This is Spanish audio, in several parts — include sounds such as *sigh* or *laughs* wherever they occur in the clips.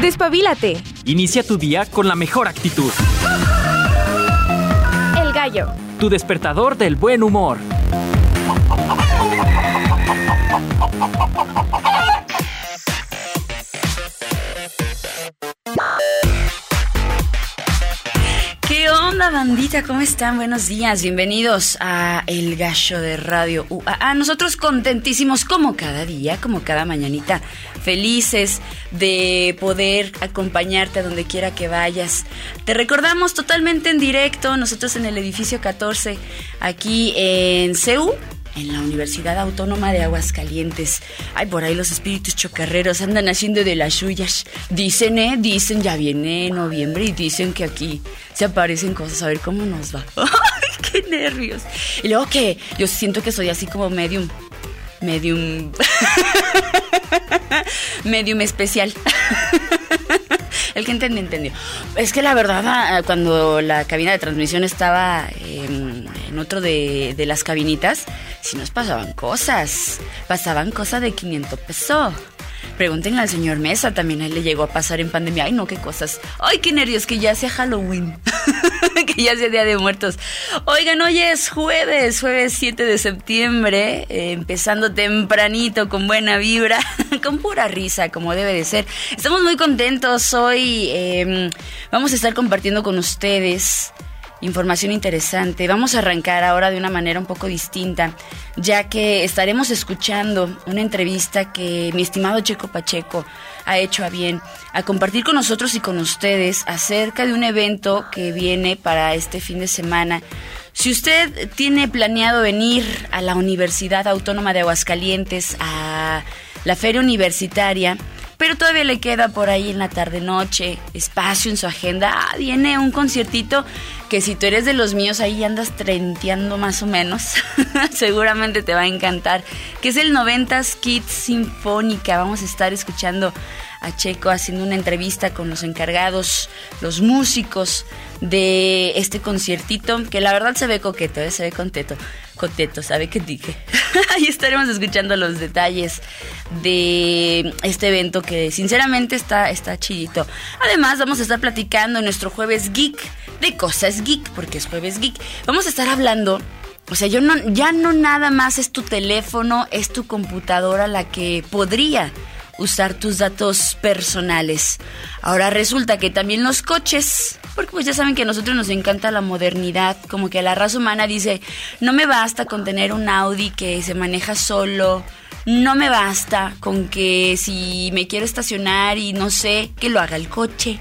Despabilate. Inicia tu día con la mejor actitud. El gallo. Tu despertador del buen humor. ¿Qué onda, bandita? ¿Cómo están? Buenos días. Bienvenidos a El Gallo de Radio UAA. Nosotros contentísimos como cada día, como cada mañanita. Felices de poder acompañarte a donde quiera que vayas. Te recordamos totalmente en directo, nosotros en el edificio 14, aquí en CEU, en la Universidad Autónoma de Aguascalientes. Ay, por ahí los espíritus chocarreros andan haciendo de las suyas. Dicen, ¿eh? Dicen, ya viene noviembre y dicen que aquí se aparecen cosas. A ver cómo nos va. *laughs* ¡Ay, qué nervios! Y luego que yo siento que soy así como medium. Medium. *laughs* medium especial. *laughs* El que entiende, entendió. Es que la verdad, ah, cuando la cabina de transmisión estaba en, en otro de, de, las cabinitas, sí nos pasaban cosas. Pasaban cosas de 500 pesos. Pregúntenle al señor Mesa, también a él le llegó a pasar en pandemia. Ay, no, qué cosas. Ay, qué nervios, que ya sea Halloween. *laughs* que ya sea Día de Muertos. Oigan, hoy es jueves, jueves 7 de septiembre, eh, empezando tempranito, con buena vibra, *laughs* con pura risa, como debe de ser. Estamos muy contentos. Hoy eh, vamos a estar compartiendo con ustedes información interesante. Vamos a arrancar ahora de una manera un poco distinta, ya que estaremos escuchando una entrevista que mi estimado Checo Pacheco ha hecho a bien a compartir con nosotros y con ustedes acerca de un evento que viene para este fin de semana. Si usted tiene planeado venir a la Universidad Autónoma de Aguascalientes, a la feria universitaria, pero todavía le queda por ahí en la tarde noche espacio en su agenda. Ah, viene un conciertito que si tú eres de los míos ahí andas trenteando más o menos, *laughs* seguramente te va a encantar, que es el 90s Kids Sinfónica. Vamos a estar escuchando a Checo haciendo una entrevista con los encargados, los músicos de este conciertito, que la verdad se ve coqueto, ¿eh? se ve contento, contento, ¿sabe qué dije? *laughs* Ahí estaremos escuchando los detalles de este evento que sinceramente está, está chidito. Además, vamos a estar platicando en nuestro jueves geek de cosas geek, porque es jueves geek. Vamos a estar hablando o sea, yo no, ya no nada más es tu teléfono, es tu computadora la que podría usar tus datos personales. Ahora resulta que también los coches, porque pues ya saben que a nosotros nos encanta la modernidad, como que la raza humana dice, no me basta con tener un Audi que se maneja solo, no me basta con que si me quiero estacionar y no sé, que lo haga el coche.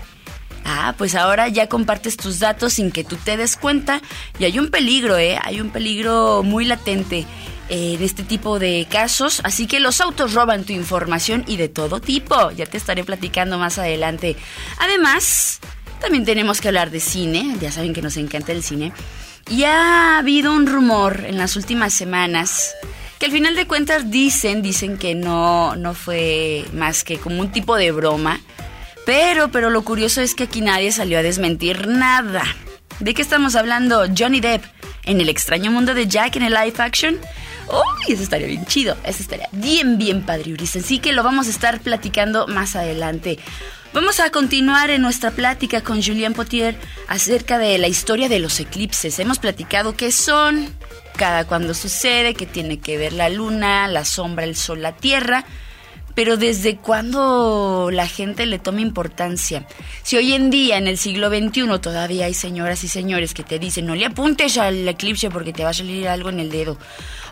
Ah, pues ahora ya compartes tus datos sin que tú te des cuenta y hay un peligro, ¿eh? Hay un peligro muy latente de este tipo de casos. Así que los autos roban tu información y de todo tipo. Ya te estaré platicando más adelante. Además, también tenemos que hablar de cine. Ya saben que nos encanta el cine. Y ha habido un rumor en las últimas semanas que al final de cuentas dicen, dicen que no, no fue más que como un tipo de broma. Pero, pero lo curioso es que aquí nadie salió a desmentir nada. ¿De qué estamos hablando? Johnny Depp en el extraño mundo de Jack en el live action. ¡Uy! eso estaría bien chido. Eso estaría bien, bien padre, Uris. Así que lo vamos a estar platicando más adelante. Vamos a continuar en nuestra plática con Julien Potier acerca de la historia de los eclipses. Hemos platicado qué son, cada cuando sucede, qué tiene que ver la luna, la sombra, el sol, la tierra. Pero desde cuándo la gente le toma importancia. Si hoy en día, en el siglo XXI, todavía hay señoras y señores que te dicen, no le apuntes al eclipse porque te va a salir algo en el dedo.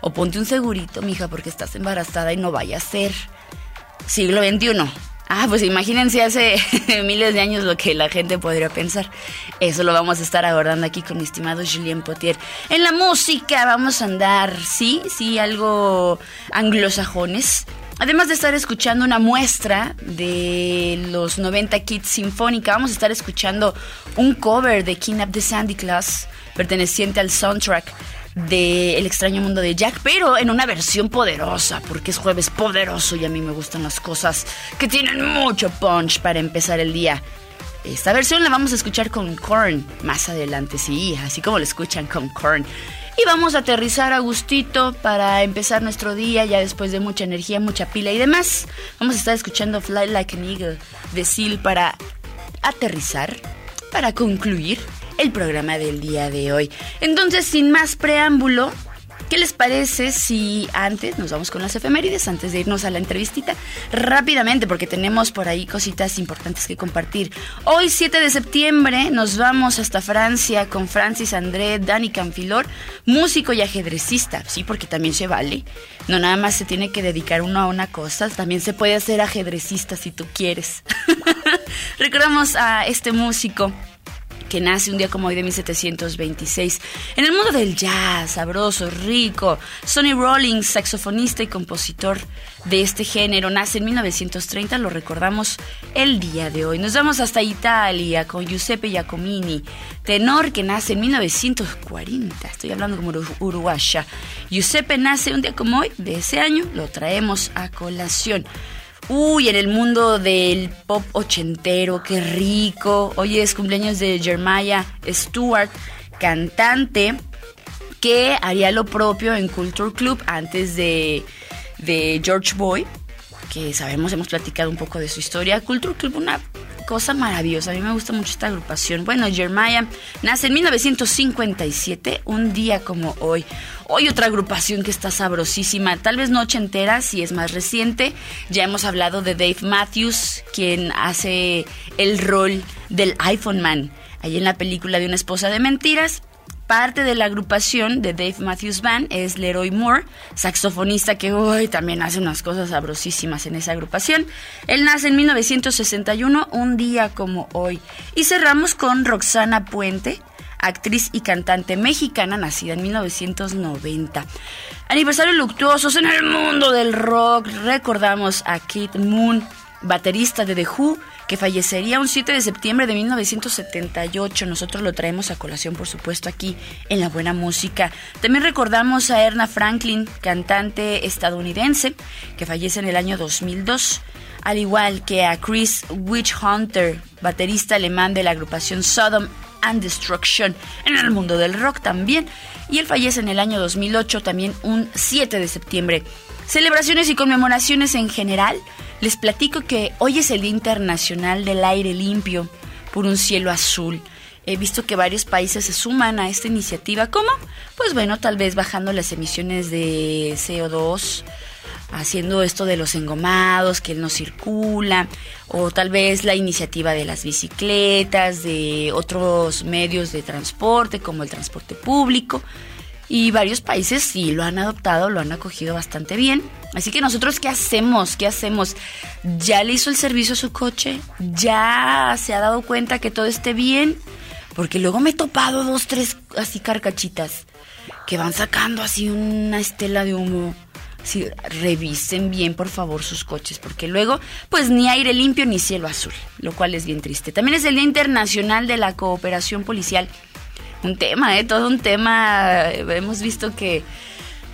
O ponte un segurito, mija, porque estás embarazada y no vaya a ser. Siglo XXI. Ah, pues imagínense hace *laughs* miles de años lo que la gente podría pensar. Eso lo vamos a estar abordando aquí con mi estimado Julien Potier. En la música vamos a andar, sí, sí, algo anglosajones. Además de estar escuchando una muestra de los 90 Kids Sinfónica, vamos a estar escuchando un cover de King Up the Sandy Claus, perteneciente al soundtrack de El extraño mundo de Jack, pero en una versión poderosa, porque es jueves poderoso y a mí me gustan las cosas que tienen mucho punch para empezar el día. Esta versión la vamos a escuchar con Korn más adelante, sí, así como lo escuchan con Korn. Y vamos a aterrizar a gustito para empezar nuestro día, ya después de mucha energía, mucha pila y demás. Vamos a estar escuchando Fly Like an Eagle de Sil para aterrizar, para concluir el programa del día de hoy. Entonces, sin más preámbulo, ¿Qué les parece si antes nos vamos con las efemérides, antes de irnos a la entrevistita? Rápidamente, porque tenemos por ahí cositas importantes que compartir. Hoy, 7 de septiembre, nos vamos hasta Francia con Francis André Dani Canfilor, músico y ajedrecista. Sí, porque también se vale. No nada más se tiene que dedicar uno a una cosa, también se puede hacer ajedrecista si tú quieres. *laughs* Recordamos a este músico que nace un día como hoy de 1726. En el mundo del jazz, sabroso, rico, Sonny Rollins, saxofonista y compositor de este género, nace en 1930, lo recordamos el día de hoy. Nos vamos hasta Italia con Giuseppe Giacomini, tenor que nace en 1940, estoy hablando como uruguaya. Giuseppe nace un día como hoy de ese año, lo traemos a colación. Uy, en el mundo del pop ochentero, qué rico. Hoy es cumpleaños de Jeremiah Stewart, cantante que haría lo propio en Culture Club antes de, de George Boy, que sabemos, hemos platicado un poco de su historia. Culture Club, una cosa maravillosa. A mí me gusta mucho esta agrupación. Bueno, Jeremiah nace en 1957, un día como hoy. Hoy otra agrupación que está sabrosísima, tal vez noche entera, si es más reciente. Ya hemos hablado de Dave Matthews, quien hace el rol del iPhone Man, ahí en la película de una esposa de mentiras. Parte de la agrupación de Dave Matthews Band es Leroy Moore, saxofonista que hoy también hace unas cosas sabrosísimas en esa agrupación. Él nace en 1961, un día como hoy. Y cerramos con Roxana Puente, actriz y cantante mexicana nacida en 1990. Aniversario luctuosos en el mundo del rock. Recordamos a Kate Moon, baterista de The Who, que fallecería un 7 de septiembre de 1978. Nosotros lo traemos a colación, por supuesto, aquí en La Buena Música. También recordamos a Erna Franklin, cantante estadounidense, que fallece en el año 2002 al igual que a Chris Witchhunter, baterista alemán de la agrupación Sodom and Destruction en el mundo del rock también, y él fallece en el año 2008 también un 7 de septiembre. Celebraciones y conmemoraciones en general les platico que hoy es el Día Internacional del Aire Limpio por un cielo azul. He visto que varios países se suman a esta iniciativa. ¿Cómo? Pues bueno, tal vez bajando las emisiones de CO2, haciendo esto de los engomados, que no circula, o tal vez la iniciativa de las bicicletas, de otros medios de transporte, como el transporte público. Y varios países sí lo han adoptado, lo han acogido bastante bien. Así que nosotros, ¿qué hacemos? ¿Qué hacemos? ¿Ya le hizo el servicio a su coche? ¿Ya se ha dado cuenta que todo esté bien? Porque luego me he topado dos, tres así carcachitas que van sacando así una estela de humo. Sí, revisen bien por favor sus coches, porque luego pues ni aire limpio ni cielo azul, lo cual es bien triste. También es el Día Internacional de la Cooperación Policial un tema, ¿eh? Todo un tema. Hemos visto que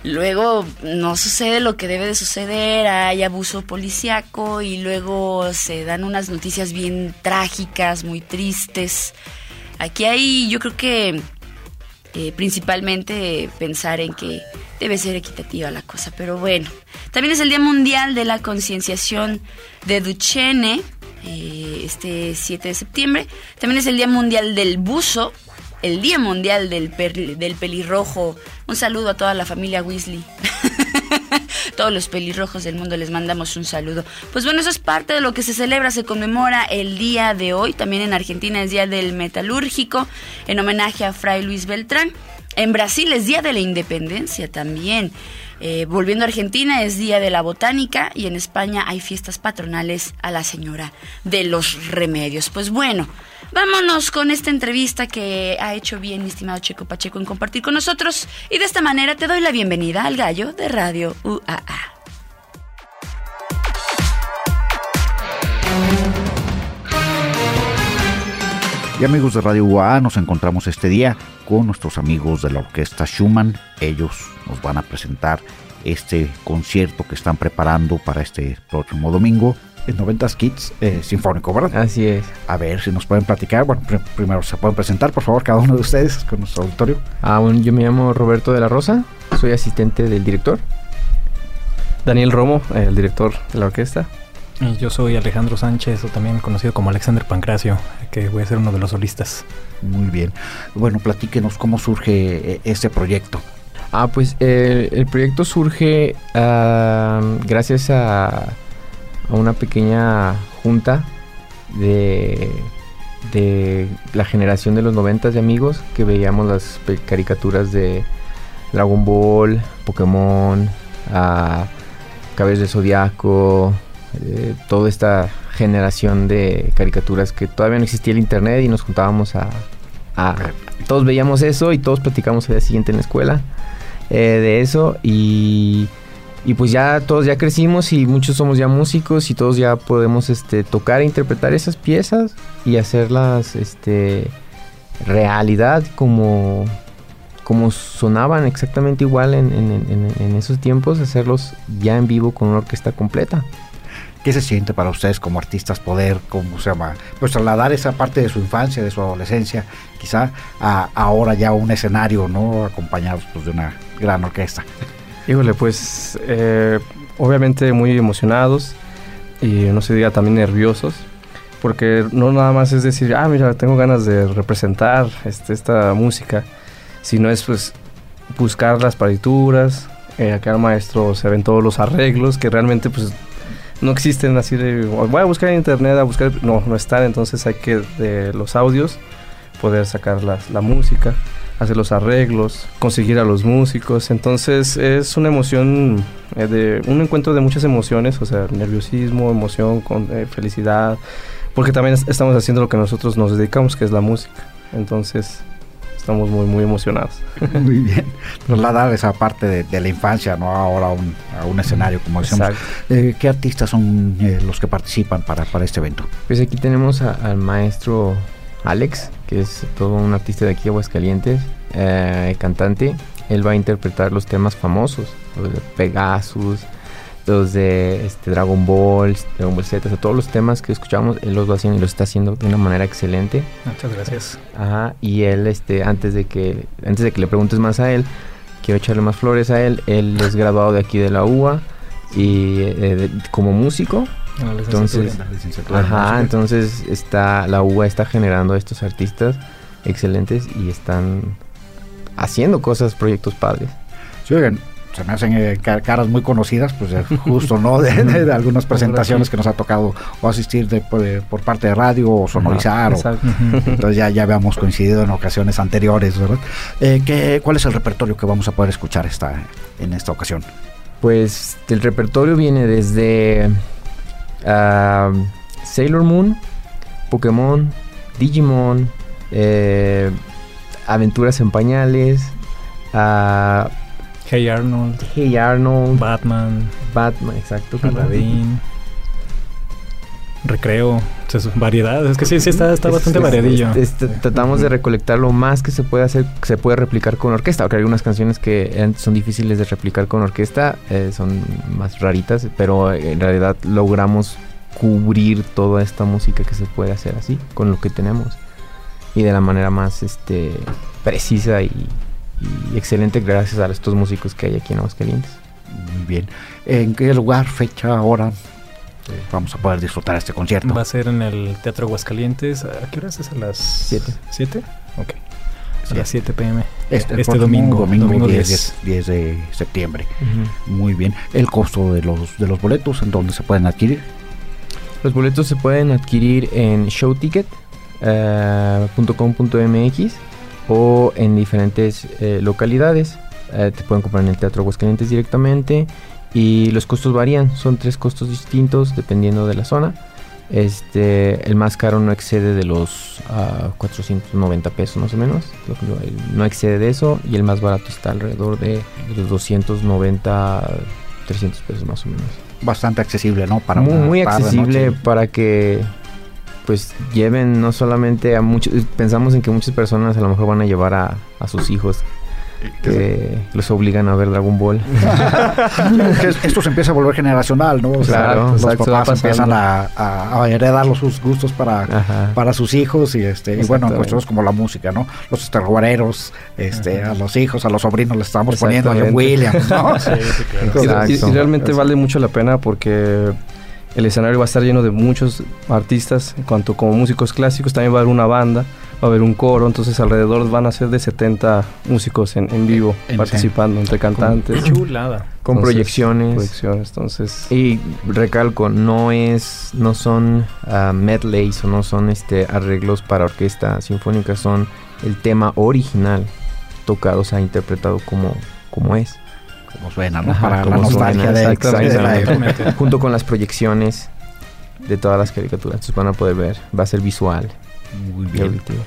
luego no sucede lo que debe de suceder, hay abuso policiaco y luego se dan unas noticias bien trágicas, muy tristes. Aquí hay, yo creo que eh, principalmente pensar en que debe ser equitativa la cosa, pero bueno. También es el Día Mundial de la Concienciación de Duchenne, eh, este 7 de septiembre. También es el Día Mundial del Buzo, el Día Mundial del, del Pelirrojo. Un saludo a toda la familia Weasley. *laughs* Todos los pelirrojos del mundo les mandamos un saludo. Pues bueno, eso es parte de lo que se celebra, se conmemora el día de hoy. También en Argentina es Día del Metalúrgico, en homenaje a Fray Luis Beltrán. En Brasil es Día de la Independencia también. Eh, volviendo a Argentina es Día de la Botánica y en España hay fiestas patronales a la Señora de los Remedios. Pues bueno, Vámonos con esta entrevista que ha hecho bien mi estimado Checo Pacheco en compartir con nosotros y de esta manera te doy la bienvenida al gallo de Radio UAA. Y amigos de Radio UAA, nos encontramos este día con nuestros amigos de la Orquesta Schumann. Ellos nos van a presentar este concierto que están preparando para este próximo domingo el 90 Kids eh, Sinfónico, ¿verdad? Así es. A ver si nos pueden platicar. Bueno, primero se pueden presentar, por favor, cada uno de ustedes con nuestro auditorio. Ah, bueno, yo me llamo Roberto de la Rosa, soy asistente del director. Daniel Romo, el director de la orquesta. Y yo soy Alejandro Sánchez, o también conocido como Alexander Pancracio, que voy a ser uno de los solistas. Muy bien. Bueno, platíquenos cómo surge eh, este proyecto. Ah, pues eh, el proyecto surge ah, gracias a, a una pequeña junta de, de la generación de los noventas de amigos que veíamos las caricaturas de Dragon Ball, Pokémon, a Cabellos de Zodiaco, eh, toda esta generación de caricaturas que todavía no existía el internet y nos juntábamos a, todos veíamos eso y todos platicamos al día siguiente en la escuela eh, de eso y, y pues ya todos ya crecimos y muchos somos ya músicos y todos ya podemos este, tocar e interpretar esas piezas y hacerlas este, realidad como, como sonaban exactamente igual en- en esos tiempos, hacerlos ya en vivo con una orquesta completa. ¿Qué se siente para ustedes como artistas poder, cómo se llama, pues trasladar esa parte de su infancia, de su adolescencia, quizá a ahora ya un escenario, ¿no? Acompañados pues, de una gran orquesta. Híjole, pues eh, obviamente muy emocionados y no se diga también nerviosos, porque no nada más es decir, ah, mira, tengo ganas de representar este, esta música, sino es pues buscar las partituras, eh, acá el maestro se ven todos los arreglos que realmente pues no existen así de, voy a buscar en internet, a buscar, no, no están, entonces hay que de los audios poder sacar las- la música hacer los arreglos, conseguir a los músicos. Entonces es una emoción, eh, de un encuentro de muchas emociones, o sea, nerviosismo, emoción, con, eh, felicidad, porque también es- estamos haciendo lo que nosotros nos dedicamos, que es la música. Entonces estamos muy, muy emocionados. *laughs* Muy bien. Trasladar esa parte de, de la infancia, ¿no? Ahora a un, a un escenario, como decíamos. Eh, ¿Qué artistas son eh, los que participan para, para este evento? Pues aquí tenemos a- al maestro Alex, que es todo un artista de aquí, Aguascalientes, eh, cantante. Él va a interpretar los temas famosos, los de Pegasus, los de este, Dragon Ball, Dragon Ball Z, o sea, todos los temas que escuchamos, él los va haciendo y lo está haciendo de una manera excelente. Muchas gracias. Ajá, y él, este, antes de que, antes de que le preguntes más a él, quiero echarle más flores a él. Él es graduado de aquí de la UA y eh, de- como músico. La Entonces. La Ajá, entonces está la UA está generando a estos artistas excelentes y están haciendo cosas, proyectos padres. Sí, oigan, se me hacen eh, ca- caras muy conocidas, pues eh, *laughs* justo, ¿no? De, de- de algunas presentaciones que nos ha tocado o asistir de- por, por parte de radio o sonorizar. o- Exacto. Ujú. *laughs* entonces ya, ya habíamos coincidido en ocasiones anteriores, ¿verdad? Eh, ¿qué- ¿Cuál es el repertorio que vamos a poder escuchar esta, en esta ocasión? Pues el repertorio viene desde ah, Sailor Moon, Pokémon, Digimon, eh, Aventuras en Pañales, ah, Hey Arnold, Hey Arnold, Batman, Batman, exacto. Aladdin, Recreo, variedad. Es que sí, sí está, está Es- bastante variadillo. tratamos de recolectar lo más que se puede hacer, que se puede replicar con orquesta. Aunque hay algunas canciones que eh, son difíciles de replicar con orquesta, eh, son más raritas, pero eh, en realidad logramos cubrir toda esta música que se puede hacer así, con lo que tenemos. Y de la manera más este, precisa y, y excelente gracias a estos músicos que hay aquí en Aguascalientes. Muy bien. ¿En qué lugar, fecha, hora eh, vamos a poder disfrutar este concierto? Va a ser en el Teatro Aguascalientes. ¿A qué horas es? ¿A las Siete. ¿Siete? Ok. A Sí. las 7 pm. Este, este domingo, domingo, domingo 10, 10. 10 de septiembre. Muy bien. El costo de los, de los boletos, ¿en dónde se pueden adquirir? Los boletos se pueden adquirir en showticket.com.mx o en diferentes eh, localidades. Eh, te pueden comprar en el Teatro Aguascalientes directamente y los costos varían. Son tres costos distintos dependiendo de la zona. Este, el más caro no excede de los ah, 490 pesos más o menos. No- excede de eso y el más barato está alrededor de los 290, 300 pesos más o menos Bastante accesible, ¿no? Para muy, una muy accesible para que pues lleven no solamente a muchos pensamos en que muchas personas a lo mejor van a llevar a, a sus hijos que los obligan a ver Dragon Ball *laughs* Esto se empieza a volver generacional, ¿no? O sea, Claro, los exacto, va papás empiezan a, a- a heredar los sus gustos para, Ajá. para sus hijos y este y bueno cuestiones como la música no los estarguareros este a los hijos a los sobrinos les estamos poniendo a John. Williams no *laughs* Sí, sí, claro. *laughs* Y- Y, Exacto. y realmente vale mucho la pena porque El escenario va a estar lleno de muchos artistas, en cuanto como músicos clásicos, también va a haber una banda, va a haber un coro, entonces alrededor van a ser de 70 músicos en, en vivo En- participando, entre cantantes. Chulada. Con Entonces, proyecciones. Proyecciones, entonces... Y recalco, no es, no son ah, medleys o no son este arreglos para orquesta sinfónica, son el tema original tocado, o sea, interpretado como, como es. Como suena, ¿no? Ajá, Para la nostalgia suena, de, exactamente. de la época. Junto con las proyecciones de todas las caricaturas. Entonces van a poder ver, va a ser visual Muy bien. auditivo.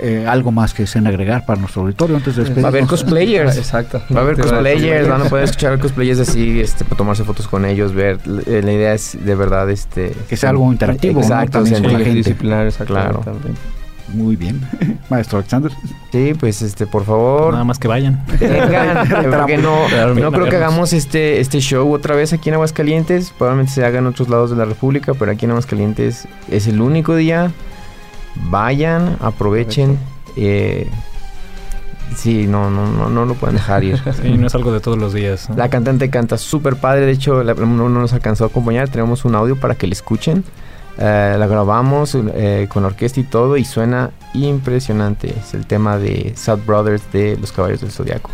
Eh, ¿Algo más que deseen agregar para nuestro auditorio antes de despedirnos? Va a haber cosplayers. Exacto. Va a haber cosplayers, van a poder escuchar cosplayers así, este, tomarse fotos con ellos, ver. eh, La idea es de verdad, este. Que sea algo interactivo, ¿no? Exacto, También o sea, con la gente. Multidisciplinar, exacto. Claro. también. Muy bien. *laughs* Maestro Alexander. Sí, pues este, por favor. Nada más que vayan. *laughs* Vengan, *laughs* porque no, no creo que hagamos este, este show otra vez aquí en Aguascalientes. Probablemente se haga en otros lados de la República, pero aquí en Aguascalientes es el único día. Vayan, aprovechen. Eh, sí, no, no, no, no lo pueden dejar ir. Sí, no es algo de todos los días. ¿no? La cantante canta súper padre. De hecho, la- no, no nos alcanzó a acompañar. Tenemos un audio para que la escuchen. Eh, la grabamos eh, con orquesta y todo y suena impresionante. Es el tema de South Brothers de Los Caballos del Zodiaco.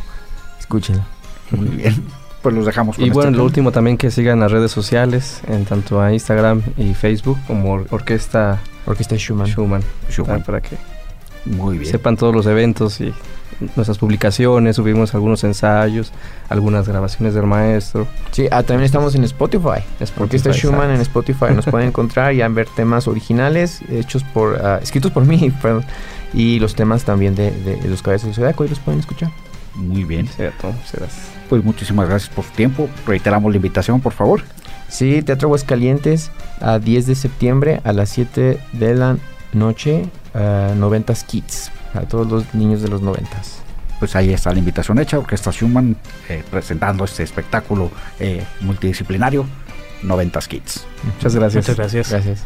Escúchenla. Muy bien. Pues los dejamos con Y este bueno, lo último también que sigan las redes sociales, en tanto a Instagram y Facebook, como Or- Orquesta Orquesta Schumann. Schumann, Schumann. ah, para que Muy bien. sepan todos los eventos y nuestras publicaciones, subimos algunos ensayos, algunas grabaciones del maestro. Sí, ah, también estamos en Spotify. Spotify, Orquesta Schumann en. Spotify. Nos pueden encontrar y ver temas originales hechos por, ah, escritos por *laughs* mí, perdón. Y los temas también de, de- de Los Caballos del Zodiaco. Y los pueden escuchar. Muy bien. Cierto. Pues muchísimas gracias por su tiempo. Reiteramos la invitación, por favor. Sí, Teatro Aguascalientes a 10 de septiembre a las 7 de la noche, ah, 90s Kids, a todos los niños de los 90s. Pues ahí está la invitación hecha. Orquesta Schumann eh, presentando este espectáculo eh, multidisciplinario 90 Kids. Muchas gracias. Muchas gracias. Gracias.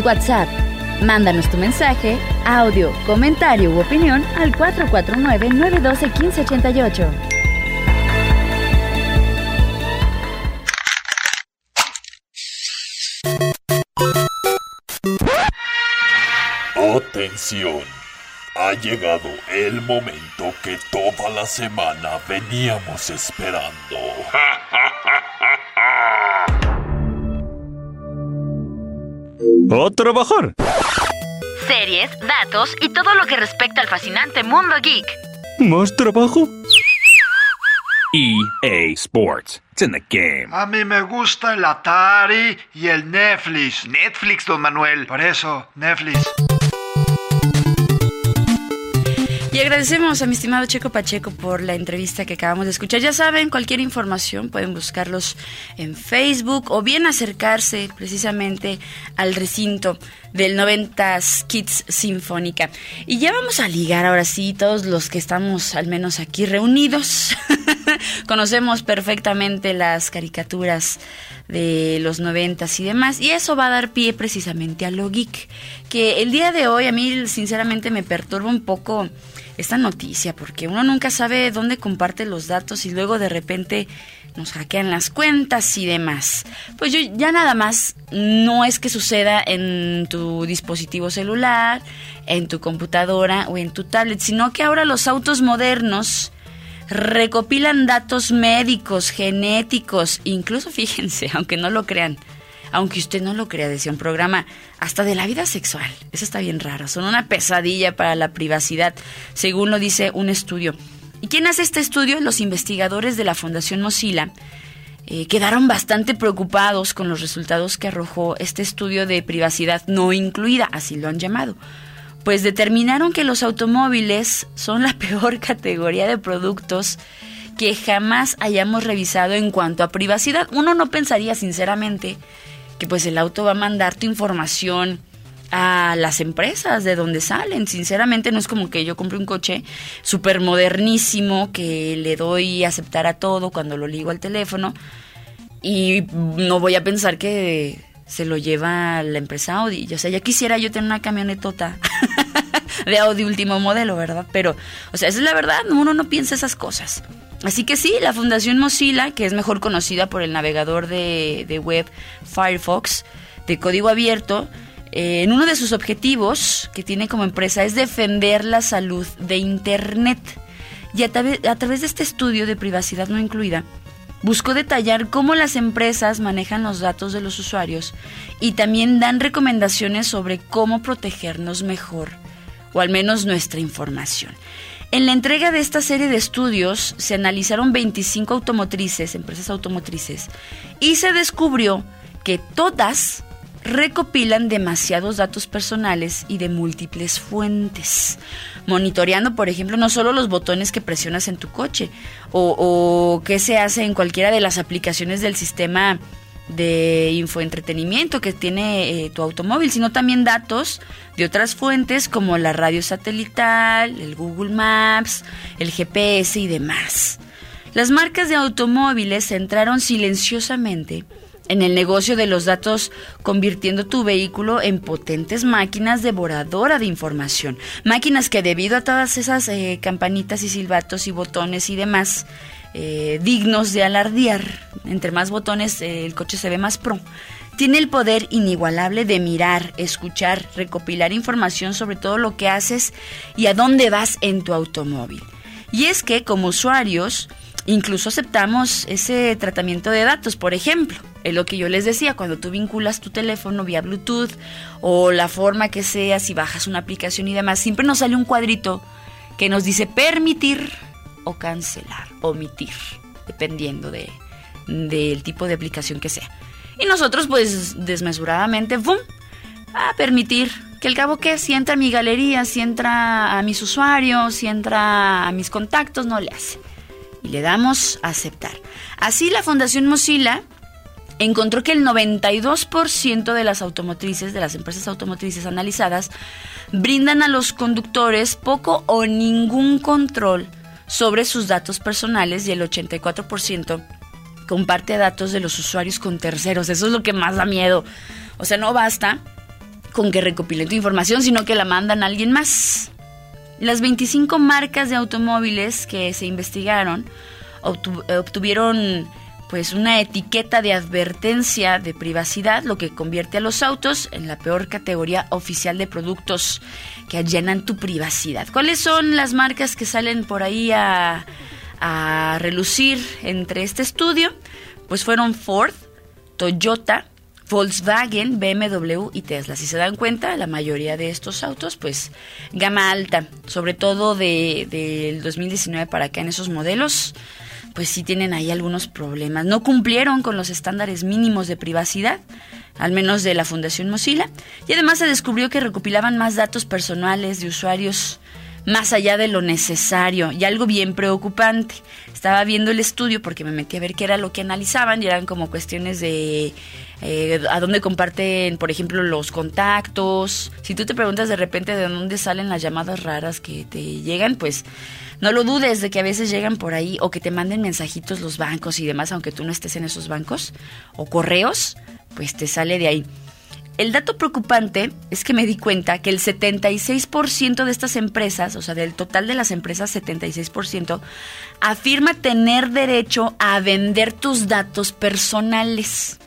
WhatsApp. Mándanos tu mensaje, audio, comentario u opinión al 449-912-1588. Atención, ha llegado el momento que toda la semana veníamos esperando. ¡Ja, ja, ja, ja ¡A trabajar! Series, datos y todo lo que respecta al fascinante mundo geek. ¿Más trabajo? EA Sports. It's in the game. A mí me gusta el Atari y el Netflix. Netflix, don Manuel. Por eso, Netflix. Agradecemos a mi estimado Checo Pacheco por la entrevista que acabamos de escuchar. Ya saben, cualquier información pueden buscarlos en Facebook o bien acercarse precisamente al recinto del 90s Kids Sinfónica. Y ya vamos a ligar ahora sí, todos los que estamos al menos aquí reunidos. *laughs* Conocemos perfectamente las caricaturas de los noventas y demás, y eso va a dar pie precisamente a lo geek, que el día de hoy a mí sinceramente me perturba un poco esta noticia, porque uno nunca sabe dónde comparte los datos y luego de repente nos hackean las cuentas y demás. Pues yo ya nada más no es que suceda en tu dispositivo celular, en tu computadora o en tu tablet, sino que ahora los autos modernos recopilan datos médicos, genéticos, incluso *laughs* fíjense, aunque no lo crean, aunque usted no lo crea, decía un programa, hasta de la vida sexual. Eso está bien raro, son una pesadilla para la privacidad, según lo dice un estudio. ¿Y quién hace este estudio? Los investigadores de la Fundación Mozilla eh, quedaron bastante preocupados con los resultados que arrojó este estudio de privacidad no incluida, así lo han llamado. Pues determinaron que los automóviles son la *laughs* peor categoría de productos que jamás hayamos revisado en cuanto a privacidad. Uno no pensaría sinceramente que pues el auto va a mandar tu información a las empresas de donde salen. Sinceramente no es como que yo compre un coche súper modernísimo que le doy aceptar a todo cuando lo ligo al teléfono y no voy a pensar que se lo lleva la empresa Audi. O sea, ya quisiera yo tener una camionetota *laughs* de Audi último modelo, ¿verdad? Pero, o sea, esa es la verdad, uno no piensa esas cosas. Así que sí, la Fundación Mozilla, que es mejor conocida por el navegador de, de web Firefox, de código abierto, eh, en uno de sus objetivos que tiene como empresa es defender la salud de Internet. Y a, a través de este estudio de privacidad no incluida, buscó detallar cómo las empresas manejan los datos de los usuarios y también dan recomendaciones sobre cómo protegernos mejor, o al menos nuestra información. En la entrega de esta serie de estudios se analizaron 25 automotrices, empresas automotrices, y se descubrió que todas recopilan demasiados datos personales y de múltiples fuentes, monitoreando, por ejemplo, no solo los botones que presionas en tu coche o, o qué se hace en cualquiera de las aplicaciones del sistema de infoentretenimiento que tiene eh, tu automóvil, sino también datos de otras fuentes como la radio satelital, el Google Maps, el GPS y demás. Las marcas de automóviles entraron silenciosamente en el negocio de los datos, convirtiendo tu vehículo en potentes máquinas devoradoras de información. Máquinas que debido a todas esas eh, campanitas y silbatos y botones y demás, eh, dignos de alardear, entre más botones eh, el coche se ve más pro, tiene el poder inigualable de mirar, escuchar, recopilar información sobre todo lo que haces y a dónde vas en tu automóvil. Y es que como usuarios, incluso aceptamos ese tratamiento de datos, por ejemplo, es lo que yo les decía, cuando tú vinculas tu teléfono vía Bluetooth o la forma que sea, si bajas una aplicación y demás, siempre nos sale un cuadrito que nos dice permitir o cancelar, omitir, dependiendo de del tipo de aplicación que sea. Y nosotros pues desmesuradamente, ¡bum! A permitir que el cabo que si entra a mi galería, si entra a mis usuarios, si entra a mis contactos, no le hace. Y le damos a aceptar. Así la Fundación Mozilla encontró que el 92% de las automotrices, de las empresas automotrices analizadas, brindan a los conductores poco o ningún control sobre sus datos personales y el 84% comparte datos de los usuarios con terceros. Eso es lo que más da miedo. O sea, no basta con que recopilen tu información, sino que la mandan a alguien más. Las 25 marcas de automóviles que se investigaron obtuvieron pues una etiqueta de advertencia de privacidad, lo que convierte a los autos en la peor categoría oficial de productos que allanan tu privacidad. ¿Cuáles son las marcas que salen por ahí a, a relucir entre este estudio? Pues fueron Ford, Toyota, Volkswagen, BMW y Tesla. Si se dan cuenta, la mayoría de estos autos, pues gama alta, sobre todo del de, 2019 para acá en esos modelos, pues sí tienen ahí algunos problemas. No cumplieron con los estándares mínimos de privacidad, al menos de la Fundación Mozilla, y además se descubrió que recopilaban más datos personales de usuarios más allá de lo necesario y algo bien preocupante. Estaba viendo el estudio porque me metí a ver qué era lo que analizaban y eran como cuestiones de eh, a dónde comparten, por ejemplo, los contactos. Si tú te preguntas de repente de dónde salen las llamadas raras que te llegan, pues no lo dudes de que a veces llegan por ahí o que te manden mensajitos los bancos y demás, aunque tú no estés en esos bancos o correos, pues te sale de ahí. El dato preocupante es que me di cuenta que el 76% de estas empresas, o sea, del total de las empresas, 76%, afirma tener derecho a vender tus datos personales.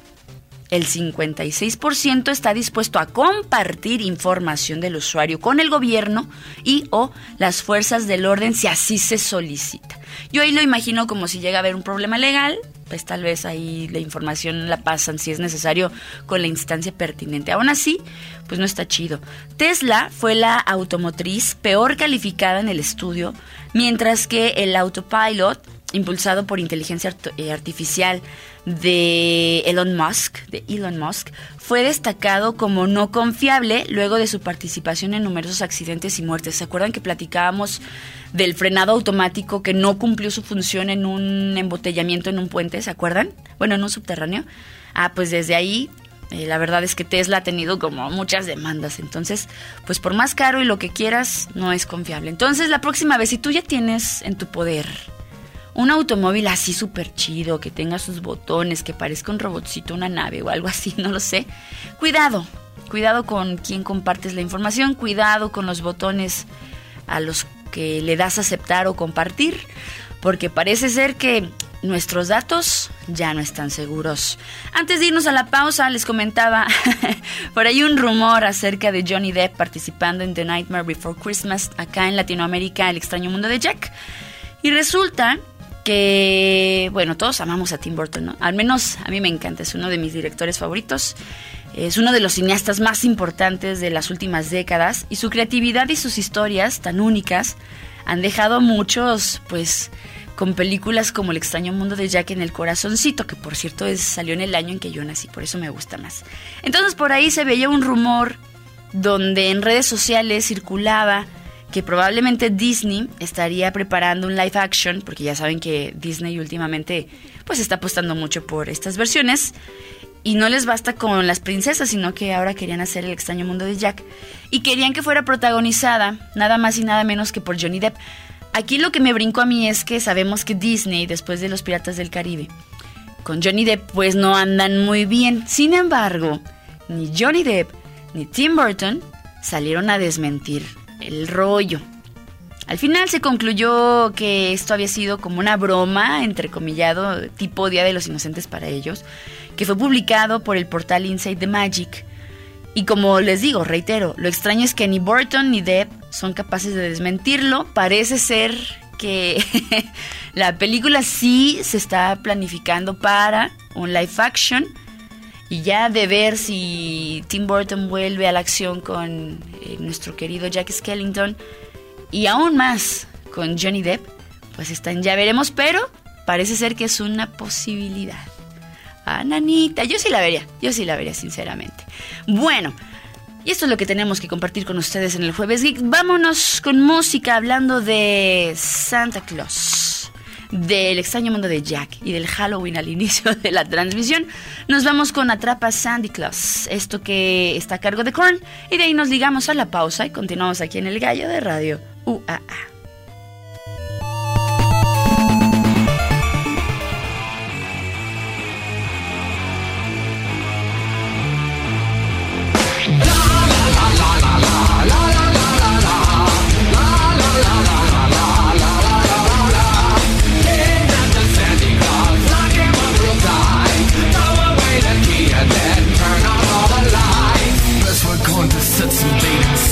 El 56% está dispuesto a compartir información del usuario con el gobierno y o las fuerzas del orden si así se solicita. Yo ahí lo imagino como si llega a haber un problema legal, pues tal vez ahí la información la pasan si es necesario con la instancia pertinente. Aún así, pues no está chido. Tesla fue la automotriz peor calificada en el estudio, mientras que el autopilot, impulsado por inteligencia eh, artificial, de Elon Musk, de Elon Musk, fue destacado como no confiable luego de su participación en numerosos accidentes y muertes. ¿Se acuerdan que platicábamos del frenado automático que no cumplió su función en un embotellamiento en un puente? ¿Se acuerdan? Bueno, en un subterráneo. Ah, pues desde ahí eh, la verdad es que Tesla ha tenido como muchas demandas, entonces, pues por más caro y lo que quieras, no es confiable. Entonces, la próxima vez, si tú ya tienes en tu poder un automóvil así súper chido, que tenga sus botones, que parezca un robotcito, una nave o algo así, *laughs* no lo sé. Cuidado, cuidado con quién compartes la información, cuidado con los botones a los que le das aceptar o compartir, porque parece ser que nuestros datos ya no están seguros. Antes de irnos a la pausa, les comentaba *laughs* por ahí un rumor acerca de Johnny Depp participando en The Nightmare Before Christmas acá en Latinoamérica, El extraño mundo de Jack. Y resulta que, bueno, todos amamos a Tim Burton, ¿no? Al menos a mí me encanta, es uno de mis directores favoritos. Es uno de los cineastas más importantes de las últimas décadas y su creatividad y sus historias tan únicas han dejado muchos, pues, con películas como El extraño mundo de Jack en el corazoncito, que por cierto es, salió en el año en que yo nací, por eso me gusta más. Entonces por ahí se veía un rumor donde en redes sociales circulaba que probablemente Disney estaría preparando un live action, porque ya saben que Disney últimamente pues está apostando mucho por estas versiones y no les basta con las princesas, sino que ahora querían hacer el extraño mundo de Jack y querían que fuera protagonizada nada más y nada menos que por Johnny Depp. Aquí lo que me brincó a mí es que sabemos que Disney, después de los Piratas del Caribe, con Johnny Depp pues no andan muy bien. Sin embargo, ni Johnny Depp ni Tim Burton salieron a desmentir el rollo. Al final se concluyó que esto había sido como una broma, entrecomillado, tipo Día de los Inocentes para ellos, que fue publicado por el portal Inside the Magic. Y como les digo, reitero, lo extraño es que ni Burton ni Depp son capaces de desmentirlo. Parece ser que *laughs* la película sí se está planificando para un live action y ya de ver si Tim Burton vuelve a la acción con eh, nuestro querido Jack Skellington y aún más con Johnny Depp, pues están, ya veremos, pero parece ser que es una posibilidad. Ah, nanita, yo sí la vería, yo sí la vería sinceramente. Bueno, y esto es lo que tenemos que compartir con ustedes en el Jueves Geek. Vámonos con música hablando de Santa Claus del extraño mundo de Jack y del Halloween al inicio de la transmisión, nos vamos con Atrapa Sandy Claus, esto que está a cargo de Korn, y de ahí nos ligamos a la pausa y continuamos aquí en el gallo de radio UAA.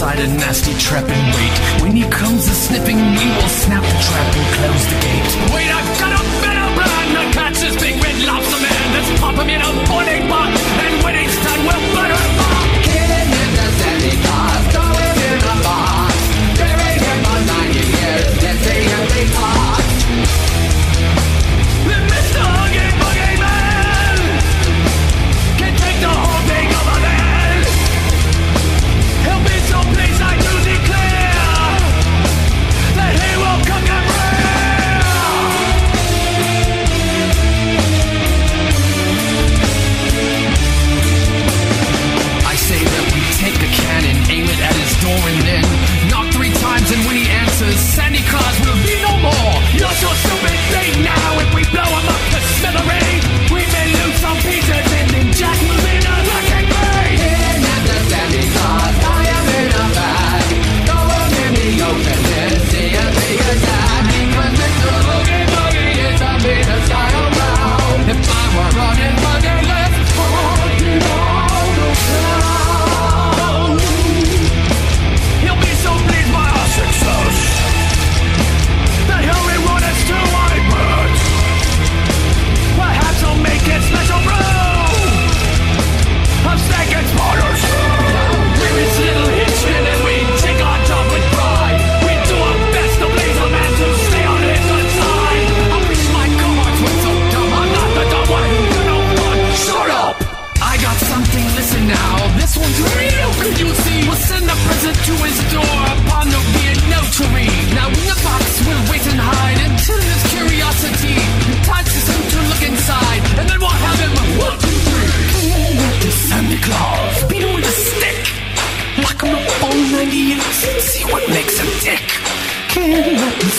inside a nasty trap and wait. When he comes a sniffing, we will snap the trap and close the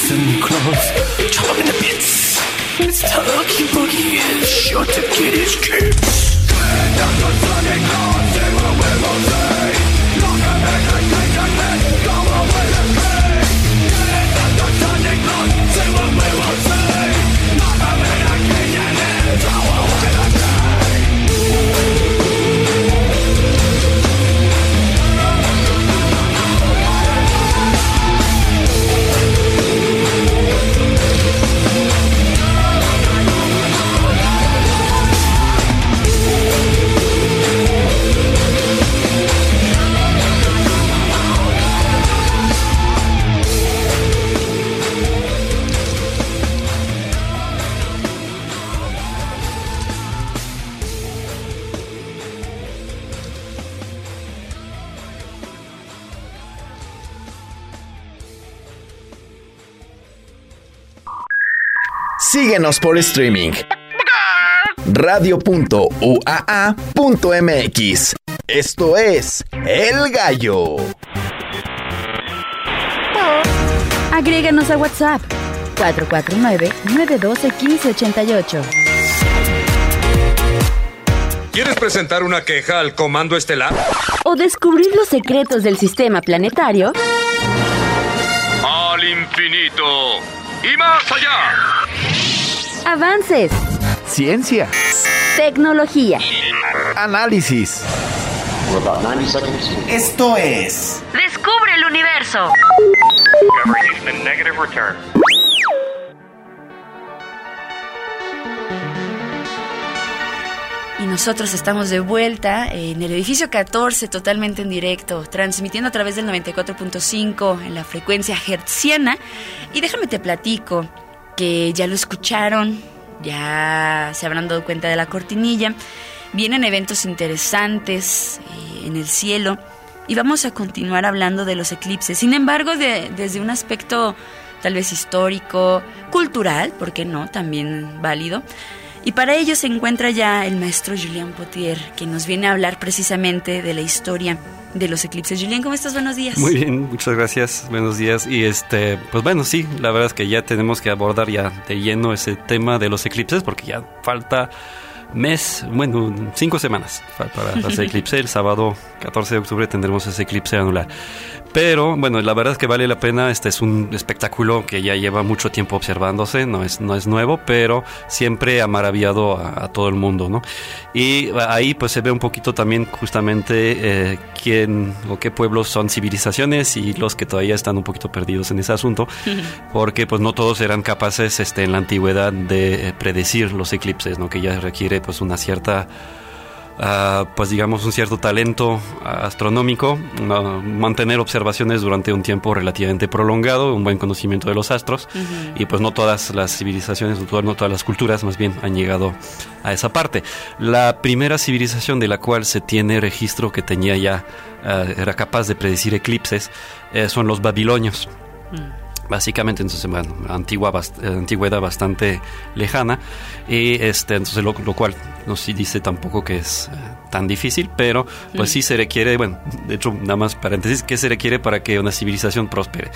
listen close. Chop up in the bits. Mr. Lucky Boogie is sure to get his kicks. Clean up your sonic heart, say what we. Síguenos por streaming. Radio.uaa.mx. Esto es El Gallo. Agréganos a WhatsApp 449-912-1588. ¿Quieres presentar una queja al Comando Estelar? O descubrir los secretos del sistema planetario. Al infinito y más allá. Avances. Ciencia. Tecnología. Análisis. Esto es Descubre el universo. Y nosotros estamos de vuelta en el edificio 14, totalmente en directo, transmitiendo a través del 94.5 en la frecuencia hertziana. Y déjame te platico que ya lo escucharon, ya se habrán dado cuenta de la cortinilla. Vienen eventos interesantes eh, en el cielo y vamos a continuar hablando de los eclipses. Sin embargo, de- desde un aspecto tal vez histórico, cultural, ¿por qué no? También válido. Y para ello se encuentra ya el maestro Julián Potier, que nos viene a hablar precisamente de la historia de los eclipses. Julián, ¿cómo estás? Buenos días. Muy bien, muchas gracias. Buenos días. Y este, pues bueno, sí, la verdad es que ya tenemos que abordar ya de lleno ese tema de los eclipses porque ya falta mes, bueno, cinco semanas pa- para ese *laughs* eclipse. El sábado 14 de octubre tendremos ese eclipse anular. Pero bueno, la verdad es que vale la pena. Este es un espectáculo que ya lleva mucho tiempo observándose, no es, no es nuevo, pero siempre ha maravillado a, a todo el mundo, ¿no? Y ahí pues se ve un poquito también justamente eh, quién o qué pueblos son civilizaciones y los que todavía están un poquito perdidos en ese asunto, *laughs* porque pues no todos eran capaces este, en la antigüedad de eh, predecir los eclipses, ¿no? Que ya requiere pues una cierta pues digamos un cierto talento astronómico, mantener observaciones durante un tiempo relativamente prolongado, un buen conocimiento de los astros y pues no todas las civilizaciones, no todas- las culturas más bien han llegado a esa parte. La primera civilización de la cual se tiene registro que tenía ya, ah, era capaz de predecir eclipses, eh, son los babilonios. Básicamente, entonces, bueno, antigua, bast- eh, antigüedad bastante lejana. Y este, entonces, lo, lo cual no sí dice tampoco que es eh, tan difícil, pero pues Mm. sí se requiere, bueno, de hecho, nada más paréntesis, ¿qué se requiere para que una civilización prospere?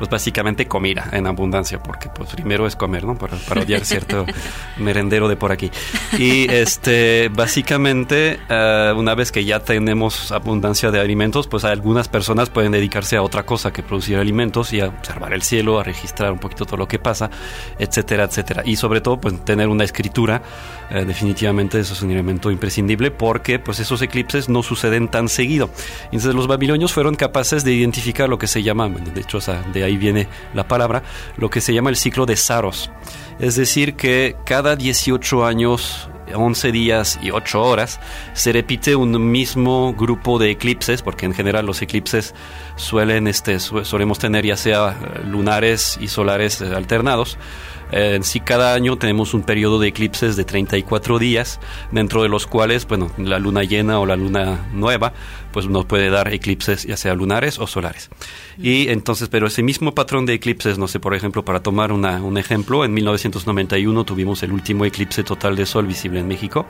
Pues básicamente comida en abundancia, porque pues primero es comer, ¿no? Para, para odiar cierto *laughs* merendero de por aquí. Y este, básicamente, eh, una vez que ya tenemos abundancia de alimentos, pues algunas personas pueden dedicarse a otra cosa que producir alimentos y a observar el cielo, a registrar un poquito todo lo que pasa, etcétera, etcétera. Y sobre todo, pues tener una escritura, eh, definitivamente eso es un elemento imprescindible porque pues esos eclipses no suceden tan seguido. Entonces los babilonios fueron capaces de identificar lo que se llama, de hecho de ahí viene la palabra, lo que se llama el ciclo de Saros. Es decir, que cada 18 años 11 días y 8 horas, se repite un mismo grupo de eclipses, porque en general los eclipses suelen, este, solemos tener ya sea lunares y solares eh, alternados. Eh, en sí, cada año tenemos un periodo de eclipses de 34 días, dentro de los cuales, bueno, la luna llena o la luna nueva, pues nos puede dar eclipses ya sea lunares o solares. Y entonces, pero ese mismo patrón de eclipses, no sé, por ejemplo, para tomar una- un ejemplo, en 1991 tuvimos el último eclipse total de sol visible en México.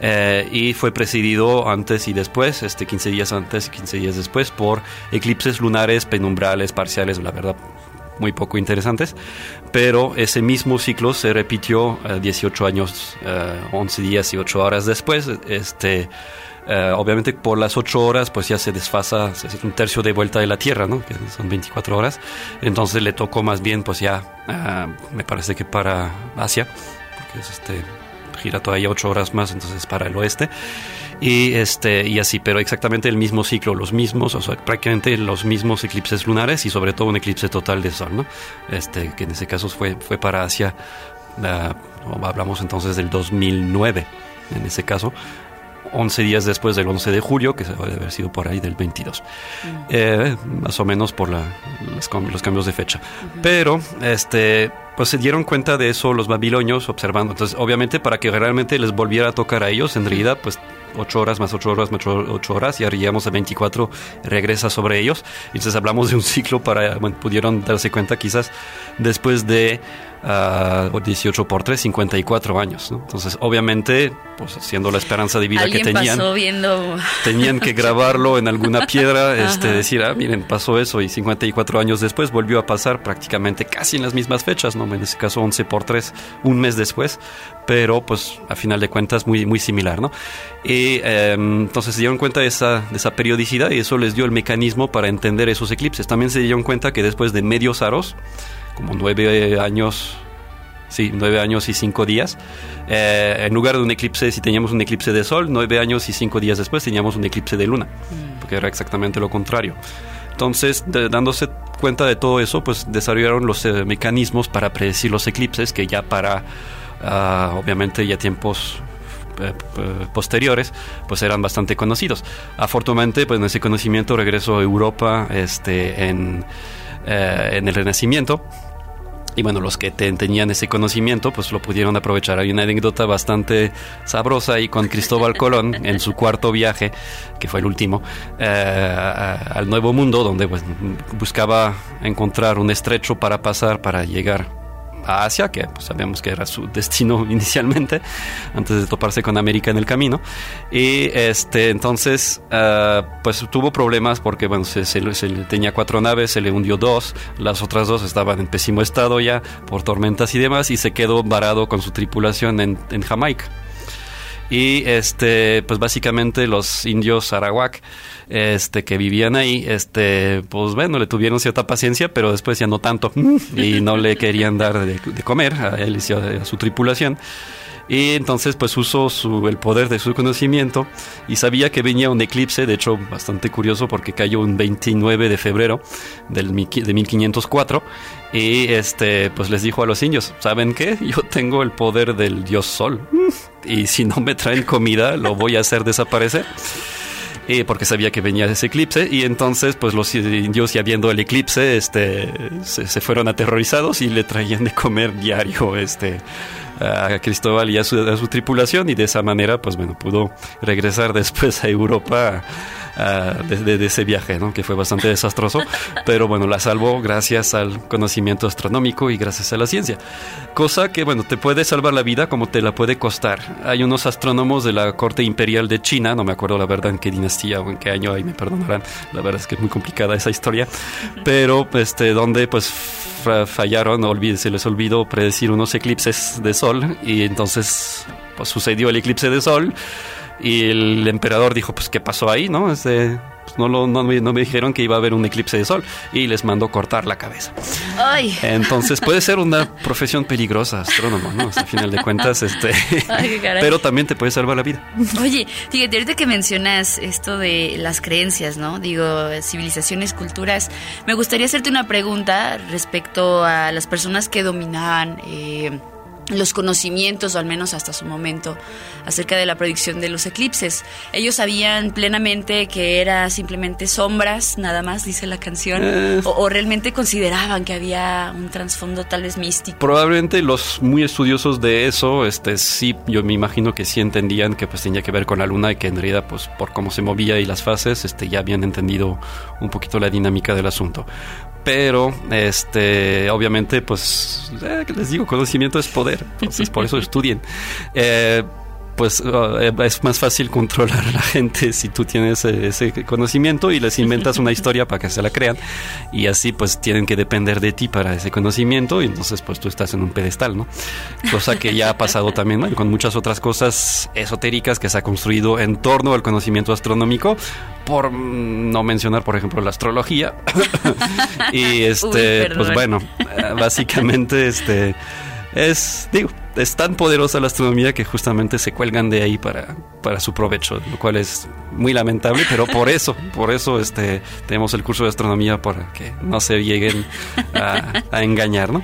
Eh, y fue presidido antes y después, este 15 días antes y 15 días después, por eclipses lunares, penumbrales, parciales, la verdad, muy poco interesantes, pero ese mismo ciclo se repitió eh, 18 años, eh, 11 días y 8 horas después. Este, eh, obviamente por las 8 horas pues ya se desfasa se hace un tercio de vuelta de la Tierra, ¿no? que son 24 horas. Entonces le tocó más bien pues ya, eh, me parece que para Asia, porque es este, gira todavía 8 horas más, entonces para el oeste. Y, este, y así, pero exactamente el mismo ciclo, los mismos, o sea, prácticamente los mismos eclipses lunares y sobre todo un eclipse total de sol, ¿no? Este, que en ese caso fue, fue para Asia, ah, hablamos entonces del 2009, en ese caso. 11 días después del 11 de julio, que se debe haber sido por ahí del 22. Eh, más o menos por la- los cambios de fecha. Pero, este, pues se dieron cuenta de eso los babilonios observando. Entonces, obviamente, para que realmente les volviera a tocar a ellos, en realidad, pues 8 horas más 8 horas más 8 horas y llegamos a 24, regresa sobre ellos. Entonces hablamos de un ciclo para, bueno, pudieron darse cuenta quizás después de ah, 18 por 3, 54 años. ¿no? Entonces, obviamente, pues siendo la esperanza de vida que tenían pasó viendo... tenían que grabarlo en alguna *laughs* piedra, este, decir, ah, miren, pasó eso y 54 años después volvió a pasar prácticamente casi en las mismas fechas, ¿no? En ese caso 11 por 3, un mes después, pero pues a final de cuentas muy, muy similar, ¿no? Y eh, entonces se dieron cuenta de esa, de esa periodicidad y eso les dio el mecanismo para entender esos eclipses. También se dieron cuenta que después de medios aros, como nueve años Sí, nueve años y cinco días. Eh, en lugar de un eclipse, si teníamos un eclipse de sol, nueve años y cinco días después teníamos un eclipse de luna, porque era exactamente lo contrario. Entonces, de- dándose cuenta de todo eso, pues desarrollaron los eh, mecanismos para predecir los eclipses, que ya para, ah, obviamente, ya tiempos eh, eh, posteriores, pues eran bastante conocidos. Afortunadamente, pues en ese conocimiento regresó a Europa este, en, eh, en el Renacimiento. Y bueno, los que te- tenían ese conocimiento, pues lo pudieron aprovechar. Hay una anécdota bastante sabrosa ahí con Cristóbal Colón *laughs* en su cuarto viaje, que fue el último, eh, a- al Nuevo Mundo, donde pues, buscaba encontrar un estrecho para pasar para llegar a Asia, que pues, sabemos que era su *laughs* destino inicialmente, antes de toparse con América en el camino. Y este, entonces, ah, pues tuvo problemas porque, bueno, se, se tenía cuatro naves, se le hundió dos, las otras dos estaban en pésimo estado ya por tormentas y demás, y se quedó varado con su tripulación en, en Jamaica. Y este, pues básicamente los indios arawak, este, que vivían ahí, este, pues bueno, le tuvieron cierta paciencia, pero después ya no tanto. *laughs* Y no le querían dar de, de comer a él y a, a su tripulación. Y entonces pues usó su, el poder de su conocimiento y sabía que venía un eclipse, de hecho bastante curioso porque cayó un 29 de febrero del, de 1504 y este pues les dijo a los indios, ¿saben qué? *laughs* Yo tengo el poder del dios sol y si no me traen comida lo voy a hacer desaparecer. Y porque sabía que venía ese eclipse y entonces pues los indios ya viendo el eclipse este se fueron aterrorizados y le traían de comer diario este a Cristóbal y a su, a su tripulación y de esa manera pues bueno pudo regresar después a Europa ah, de, de- ese viaje ¿no? que fue bastante desastroso pero bueno la salvó gracias al conocimiento astronómico y gracias a la ciencia cosa que bueno te puede salvar la vida como te la puede costar hay unos astrónomos de la corte imperial de China no me acuerdo la verdad en qué dinastía o en qué año ahí me perdonarán la verdad es que es muy complicada esa historia pero este donde pues fallaron olvid- se les olvidó predecir unos eclipses de sol y entonces pues sucedió el eclipse de sol y el emperador dijo pues qué pasó ahí no Este, pues, no, lo- no me- no me dijeron que iba a haber un eclipse de sol y les mandó cortar la cabeza Ay. entonces puede ser una profesión peligrosa, astrónomo, ¿no? O sea, a final de cuentas, este. Ay, pero también te puede salvar la vida. Oye, fíjate, ahorita que mencionas esto de las creencias, ¿no? Digo, civilizaciones, culturas, me gustaría hacerte una pregunta respecto a las personas que dominaban eh, los conocimientos, o al menos hasta su momento, acerca de la predicción de los eclipses. Ellos sabían plenamente que era simplemente sombras, nada más, dice la canción, Eh. o, o realmente consideraban que había un trasfondo tal vez místico. Probablemente los muy estudiosos de eso, este, sí, yo me imagino que sí entendían que pues tenía que ver con la luna y que en realidad, pues, por cómo se movía y las fases, este, ya habían entendido un poquito la dinámica del asunto. Pero, este, obviamente, pues, eh, que les digo, conocimiento es poder. Entonces, por eso *laughs* estudien. Eh, pues eh, es más fácil controlar a la gente si tú tienes ese, ese conocimiento y les inventas una historia para que se la crean. Y así pues tienen que depender de ti para ese conocimiento y entonces pues tú estás en un pedestal, ¿no? Cosa que ya ha pasado también con muchas otras cosas esotéricas que se ha construido en torno al conocimiento astronómico, por mm, no mencionar por ejemplo la astrología. *laughs* Y este Uy, pues bueno, eh, básicamente este es, digo, es tan poderosa la astronomía que justamente se cuelgan de ahí para, para su provecho, lo cual es muy lamentable, pero por eso, por eso este, tenemos el curso de astronomía para que no se lleguen a, engañar, ¿no?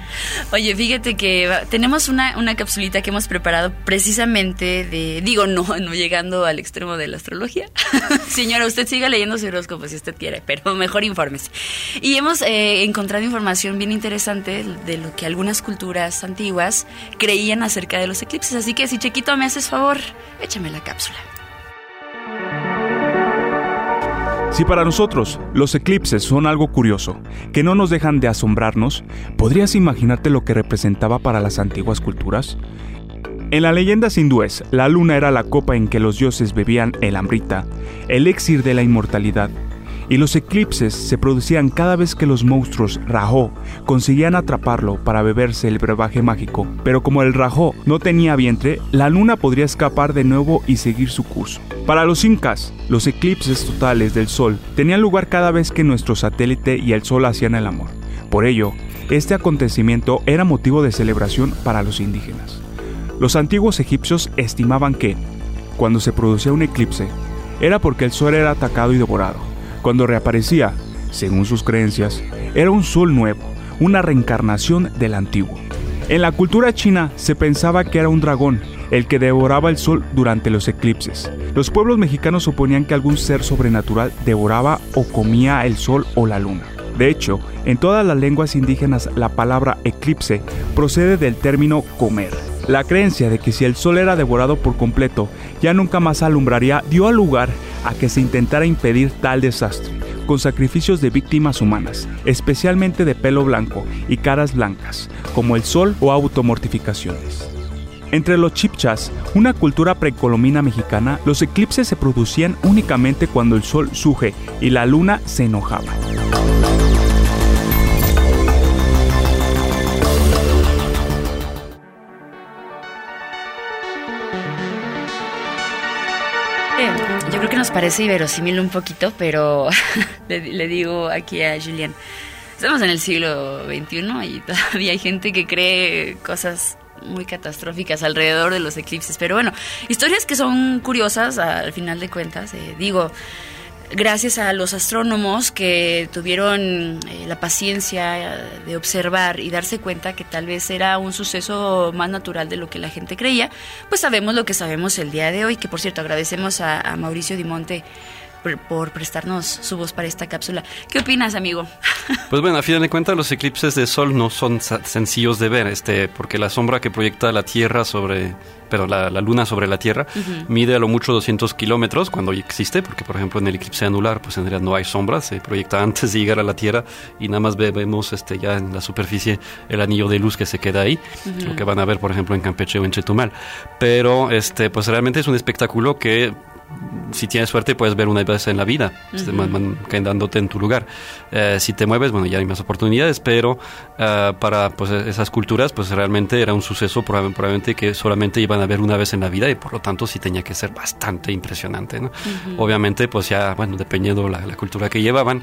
Oye, fíjate que tenemos una, una capsulita que hemos preparado precisamente de, digo, no, no llegando al extremo de la astrología. *laughs* Señora, usted siga leyendo su horóscopo si usted quiere, pero mejor infórmese. Y hemos eh, encontrado información bien interesante de lo que algunas culturas antiguas creían acerca de los eclipses. Así que si Chequito me haces favor, échame la cápsula. Si para nosotros los eclipses son algo curioso, que no nos dejan de asombrarnos, ¿podrías imaginarte lo que representaba para las antiguas culturas? En las leyendas hindúes, la luna era la copa en que los dioses bebían el amrita, el elixir de la inmortalidad, y los eclipses se producían cada vez que los monstruos Rajó conseguían atraparlo para beberse el brebaje mágico, pero como el Rajó no tenía vientre, la luna podría escapar de nuevo y seguir su curso. Para los incas, los eclipses totales del Sol tenían lugar cada vez que nuestro satélite y el Sol hacían el amor. Por ello, este acontecimiento era motivo de celebración para los indígenas. Los antiguos egipcios estimaban que, cuando se producía un eclipse, era porque el sol era atacado y devorado. Cuando reaparecía, según sus creencias, era un sol nuevo, una reencarnación del antiguo. En la cultura china se pensaba que era un dragón el que devoraba el sol durante los eclipses. Los pueblos mexicanos suponían que algún ser sobrenatural devoraba o comía el sol o la luna. De hecho, en todas las lenguas indígenas la palabra eclipse procede del término comer. La creencia de que si el sol era devorado por completo, ya nunca más alumbraría dio lugar a que se intentara impedir tal desastre, con sacrificios de víctimas humanas, especialmente de pelo blanco y caras blancas, como el sol o automortificaciones. Entre los chipchas, una cultura precolombina mexicana, los eclipses se producían únicamente cuando el sol surge y la luna se enojaba. Parece inverosímil un poquito, pero *laughs* le, le digo aquí a Julián, estamos en el siglo XXI y todavía hay gente que cree cosas muy catastróficas alrededor de los eclipses. Pero bueno, historias que son curiosas al final de cuentas. eh, digo, gracias a los astrónomos que tuvieron eh, la paciencia de observar y darse cuenta que tal vez era un suceso más natural de lo que la gente creía, pues sabemos lo que sabemos el día de hoy, que por cierto agradecemos a, a Mauricio Dimonte por, prestarnos su voz para esta cápsula. ¿Qué opinas, amigo? *laughs* Pues bueno, a final de cuentas los eclipses de sol no son sencillos de ver, este, porque la sombra que proyecta la Tierra sobre, pero la, la Luna sobre la Tierra Ujú. mide a lo mucho 200 kilómetros cuando existe, porque por ejemplo en el eclipse anular pues en realidad no hay sombra, se proyecta *laughs* antes de llegar a la Tierra y nada más ve- vemos este, ya en la superficie el anillo de luz que se queda ahí, Ujú. lo que van a ver por ejemplo en Campeche o en Chetumal. Pero este, pues realmente es un espectáculo que si tienes suerte puedes ver una vez en la vida, Ujú. man- man- quedándote en tu lugar. Eh, si te mueves, bueno, ya hay más oportunidades, pero eh, para pues, esas culturas, pues realmente era un suceso probab- probablemente que solamente iban a ver una vez en la vida y por lo tanto sí tenía que ser bastante impresionante, ¿no? Ujú. Obviamente, pues ya, bueno, dependiendo la, la cultura que llevaban,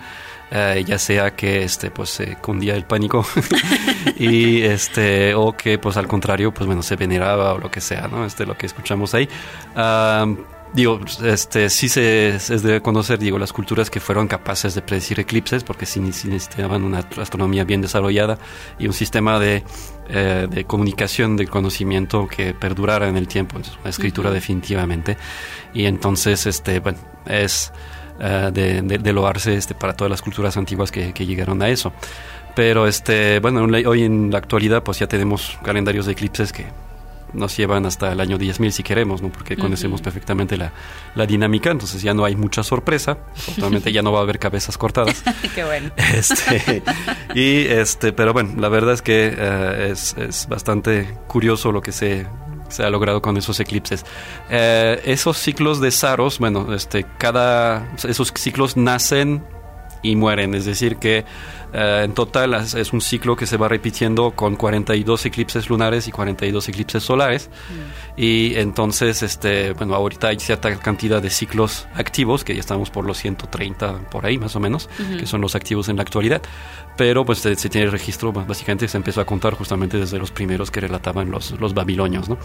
eh, ya sea que este pues se cundía el pánico *laughs* y este o que pues al contrario pues bueno se veneraba o lo que sea no este lo que escuchamos ahí Ah, digo este sí se es de conocer digo las culturas que fueron capaces de predecir eclipses porque sí, necesitaban una astronomía bien desarrollada y un sistema de eh, de comunicación del conocimiento que perdurara en el tiempo Entonces, una escritura definitivamente y entonces este bueno es eh, de, de, de loarse este, para todas las culturas antiguas que, que llegaron a eso. Pero este, bueno, hoy en la actualidad pues ya tenemos calendarios de eclipses que nos llevan hasta el año 10.000 si queremos, ¿no? Porque conocemos perfectamente la, la dinámica, entonces ya no hay mucha sorpresa, afortunadamente ya no va a haber cabezas cortadas. *laughs* Qué bueno. Este, y este, pero bueno, la verdad es que eh, es, es bastante curioso lo que se se ha logrado con esos eclipses. Eh, esos ciclos de Saros, bueno, este, cada, esos ciclos nacen y mueren, es decir que eh, en total es, un ciclo que se va repitiendo con 42 eclipses lunares y 42 eclipses solares. Y entonces, este, bueno, ahorita hay cierta cantidad de ciclos activos, que ya estamos por los 130 por ahí más o menos, que son los activos en la actualidad. Pero pues se, se tiene el registro, básicamente se empezó a contar justamente desde los primeros que relataban los, los babilonios, ¿no?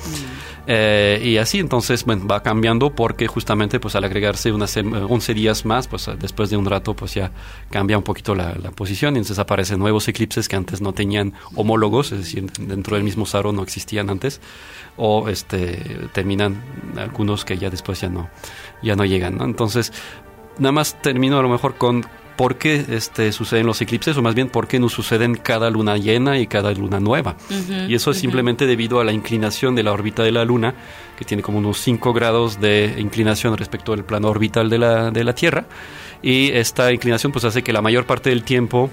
Eh, y así entonces bueno, va cambiando porque justamente pues al agregarse unas sem- 11 días más, pues después de un rato pues ya cambia un poquito la, la posición y entonces aparecen nuevos eclipses que antes no tenían homólogos, es decir, dentro del mismo Saro no existían antes o este terminan algunos que ya después ya no ya no llegan, ¿no? Entonces, nada más termino a lo mejor con por qué este, suceden los eclipses, o más bien por qué nos suceden cada luna llena y cada luna nueva. Y eso es simplemente debido a la inclinación de la órbita de la luna, que tiene como unos 5 grados de inclinación respecto al plano orbital de la, de la Tierra. Y esta inclinación pues hace que la mayor parte del tiempo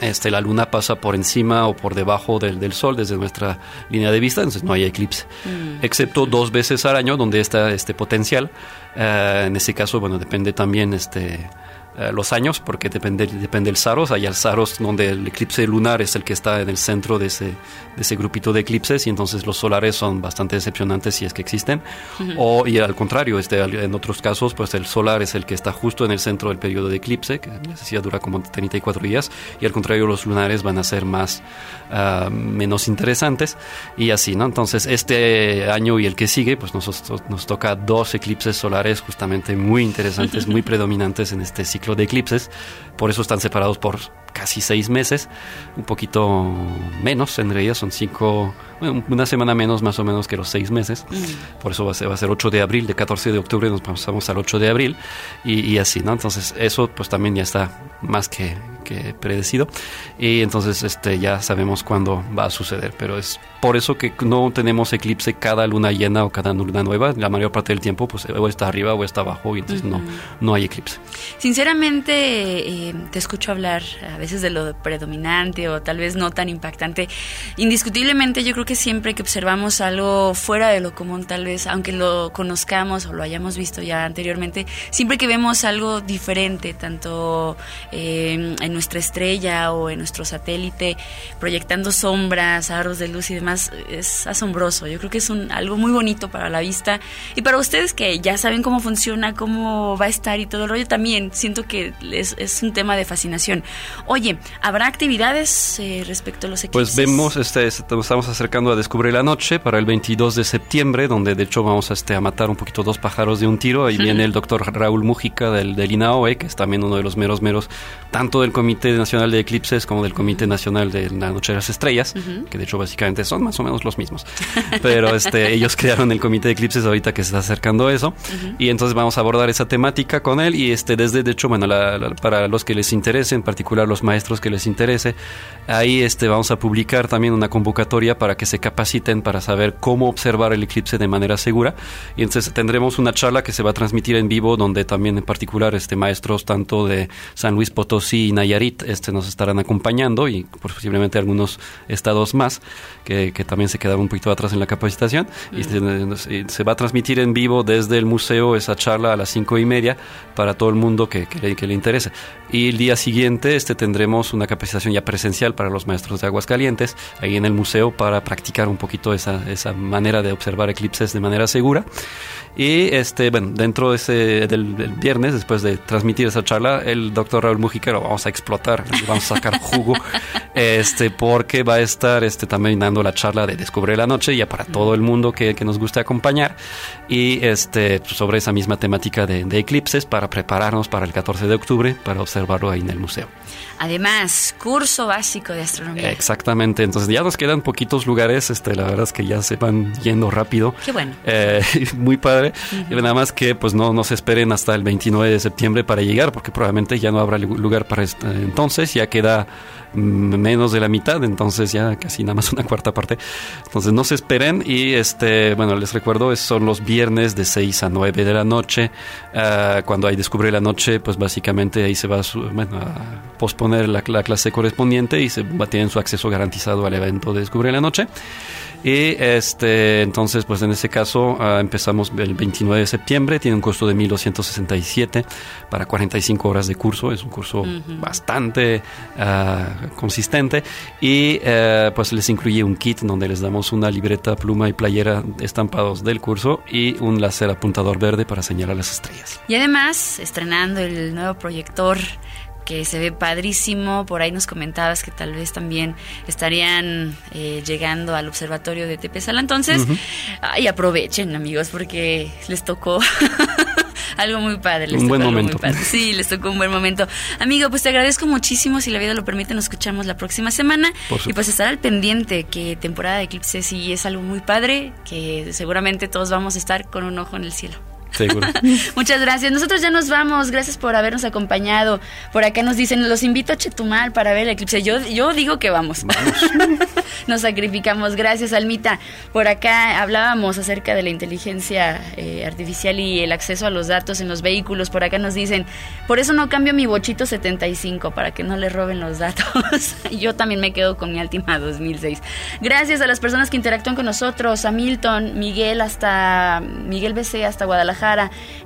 este, la luna pasa por encima o por debajo del, del sol desde nuestra línea de vista, entonces no hay eclipse. Mm. Excepto dos veces al año donde está este potencial. Eh, en ese caso, bueno, depende también este, eh, los años, porque depende, depende el Saros. Hay el Saros donde el eclipse lunar es el que está en el centro de ese, de ese grupito de eclipses y entonces los solares son bastante decepcionantes si es que existen. Ujú. O, y al contrario, este, en otros casos, pues el solar es el que está justo en el centro del periodo de eclipse, que decía dura como 34 días, y al contrario, los lunares van a ser más, ah, menos interesantes, y así, ¿no? Entonces, este año y el que sigue, pues nos, nos toca dos eclipses solares justamente muy interesantes, muy *laughs* predominantes en este ciclo de eclipses, por eso están separados por casi seis meses, un poquito menos, en realidad son cinco, bueno, una semana menos más o menos que los seis meses. Por eso va a, ser, va a ser 8 de abril, de 14 de octubre nos pasamos al 8 de abril y, y así, ¿no? Entonces eso pues también ya está más que, que predecido y entonces este ya sabemos cuándo va a suceder, pero es por eso que no tenemos eclipse cada luna llena o cada luna nueva, la mayor parte del tiempo pues o está arriba o está abajo y entonces no, Ujú. no hay eclipse. Sinceramente, eh, te escucho hablar a veces de lo predominante o tal vez no tan impactante. Indiscutiblemente, yo creo que siempre que observamos algo fuera de lo común, tal vez, aunque lo conozcamos o lo hayamos visto ya anteriormente, siempre que vemos algo diferente, tanto eh, en nuestra estrella o en nuestro satélite, proyectando sombras, aros de luz y demás, es asombroso. Yo creo que es un, algo muy bonito para la vista y para ustedes que ya saben cómo funciona, cómo va a estar y todo el rollo, también siento que es, es un tema de fascinación. Oye, ¿habrá actividades eh, respecto a los eclipses? Pues vemos, este, estamos acercando a Descubre la Noche para el 22 de septiembre, donde de hecho vamos a, este, a matar un poquito dos pájaros de un tiro. Ahí viene el doctor Raúl Mujica del, del INAOE, que es también uno de los meros meros, tanto del Comité Nacional de Eclipses como del Comité Nacional de la Noche de las Estrellas, Ujú. que de hecho básicamente son más o menos los mismos. Pero este, *laughs* ellos crearon el Comité de Eclipses ahorita que se está acercando eso. Y entonces vamos a abordar esa temática con él y este desde de hecho bueno la- la- para los que les interese en particular los maestros que les interese ahí este vamos a publicar también una convocatoria para que se capaciten para saber cómo observar el eclipse de manera segura y entonces tendremos una charla que se va a transmitir en vivo donde también en particular este maestros tanto de San Luis Potosí y Nayarit este nos estarán acompañando y posiblemente algunos estados más que, que también se quedaron un poquito atrás en la capacitación y se, y se va a transmitir en vivo desde el museo esa charla a las cinco y media para todo el mundo que, que le, que le interese. Y el día siguiente este, tendremos una capacitación ya presencial para los maestros de Aguascalientes, ahí en el museo, para practicar un poquito esa, esa manera de observar eclipses de manera segura. Y este, bueno, dentro de ese, del, del viernes, después de transmitir esa charla, el doctor Raúl Mujica lo vamos a explotar, le vamos a sacar jugo, *laughs* este, porque va a estar este, también dando la charla de Descubre la Noche, ya para todo el mundo que, que nos guste acompañar, y este, sobre esa misma temática de, de eclipses, para prepararnos para el 14 de octubre, para observarlo ahí en el museo. Además, curso básico de astronomía. Exactamente, entonces ya nos quedan poquitos lugares, este, la verdad es que ya se van yendo rápido. Qué bueno. Eh, *laughs* muy padre. Y nada más que pues no, no se esperen hasta el 29 de septiembre para llegar, porque probablemente ya no habrá lu- lugar para este- entonces, ya queda mm, menos de la mitad, entonces ya casi nada más *laughs* una cuarta parte. Entonces no se esperen y este, bueno, les recuerdo, son los viernes de 6 a 9 de la noche. Ah, cuando hay Descubre la Noche, pues básicamente ahí se va su- bueno, a posponer la, la clase correspondiente y se tener su acceso garantizado al evento de Descubre la Noche. Y este, entonces, pues en ese caso ah, empezamos el 29 de septiembre, tiene un costo de 1.267 para 45 horas de curso, es un curso Ujú. bastante ah, consistente y eh, pues les incluye un kit donde les damos una libreta, pluma y playera estampados del curso y un láser apuntador verde para señalar las estrellas. Y además, estrenando el nuevo proyector que se ve padrísimo, por ahí nos comentabas que tal vez también estarían eh, llegando al observatorio de Tepezala. Entonces, Ujú. ay, aprovechen amigos, porque les tocó *laughs* algo muy padre. Les Un buen algo muy momento. padre. Sí, les tocó un buen momento. Amigo, pues te agradezco muchísimo, si la vida lo permite, nos escuchamos la próxima semana. Y pues estar al pendiente que temporada de eclipse sí es algo muy padre, que seguramente todos vamos a estar con un ojo en el cielo. Seguro. *laughs* Muchas gracias. Nosotros ya nos vamos. Gracias por habernos acompañado. Por acá nos dicen, los invito a Chetumal para ver el eclipse. Yo, yo digo que vamos. *laughs* nos sacrificamos. Gracias, Almita. Por acá hablábamos acerca de la inteligencia eh, artificial y el acceso a los datos en los vehículos. Por acá nos dicen, por eso no cambio mi bochito 75 para que no le roben los datos. *laughs* yo también me quedo con mi Altima 2006. Gracias a las personas que interactúan con nosotros, a Milton, Miguel hasta Miguel BC hasta Guadalajara,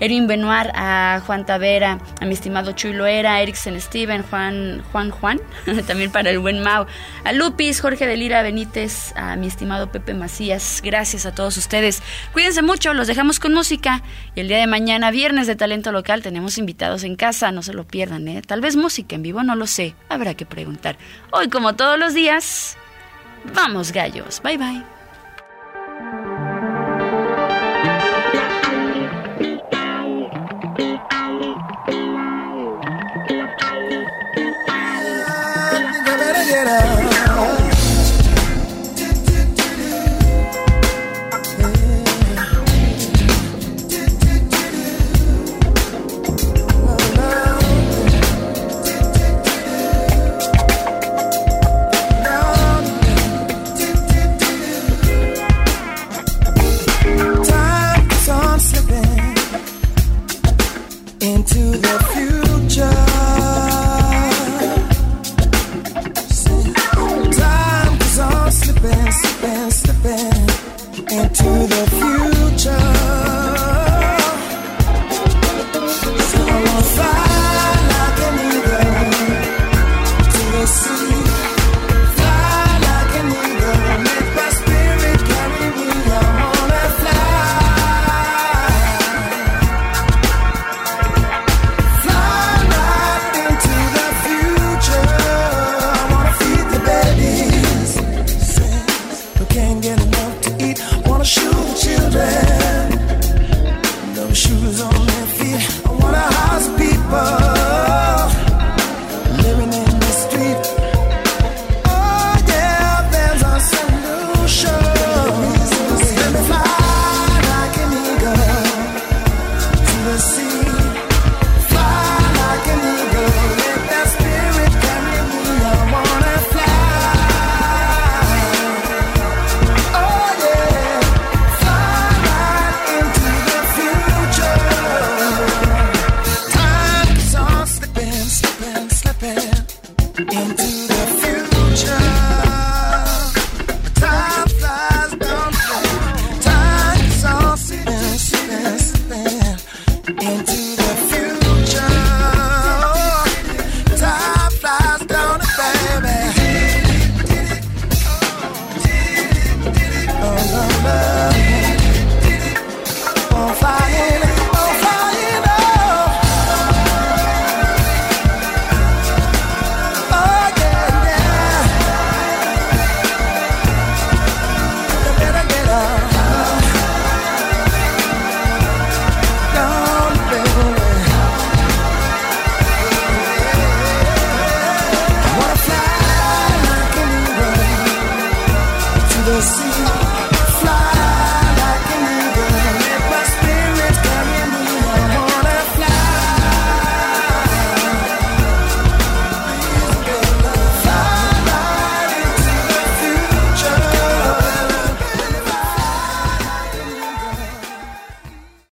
Erin Benoir, a Juan Tavera, a mi estimado Chuy Loera, Eriksen Steven, Juan Juan Juan, *laughs* también para el buen Mau, a Lupis, Jorge de Lira Benítez, a mi estimado Pepe Macías. Gracias a todos ustedes. Cuídense mucho, los dejamos con música y el día de mañana, viernes de talento local, tenemos invitados en casa, no se lo pierdan, ¿eh? Tal vez música en vivo, no lo sé, habrá que preguntar. Hoy, como todos los días, vamos gallos, bye bye.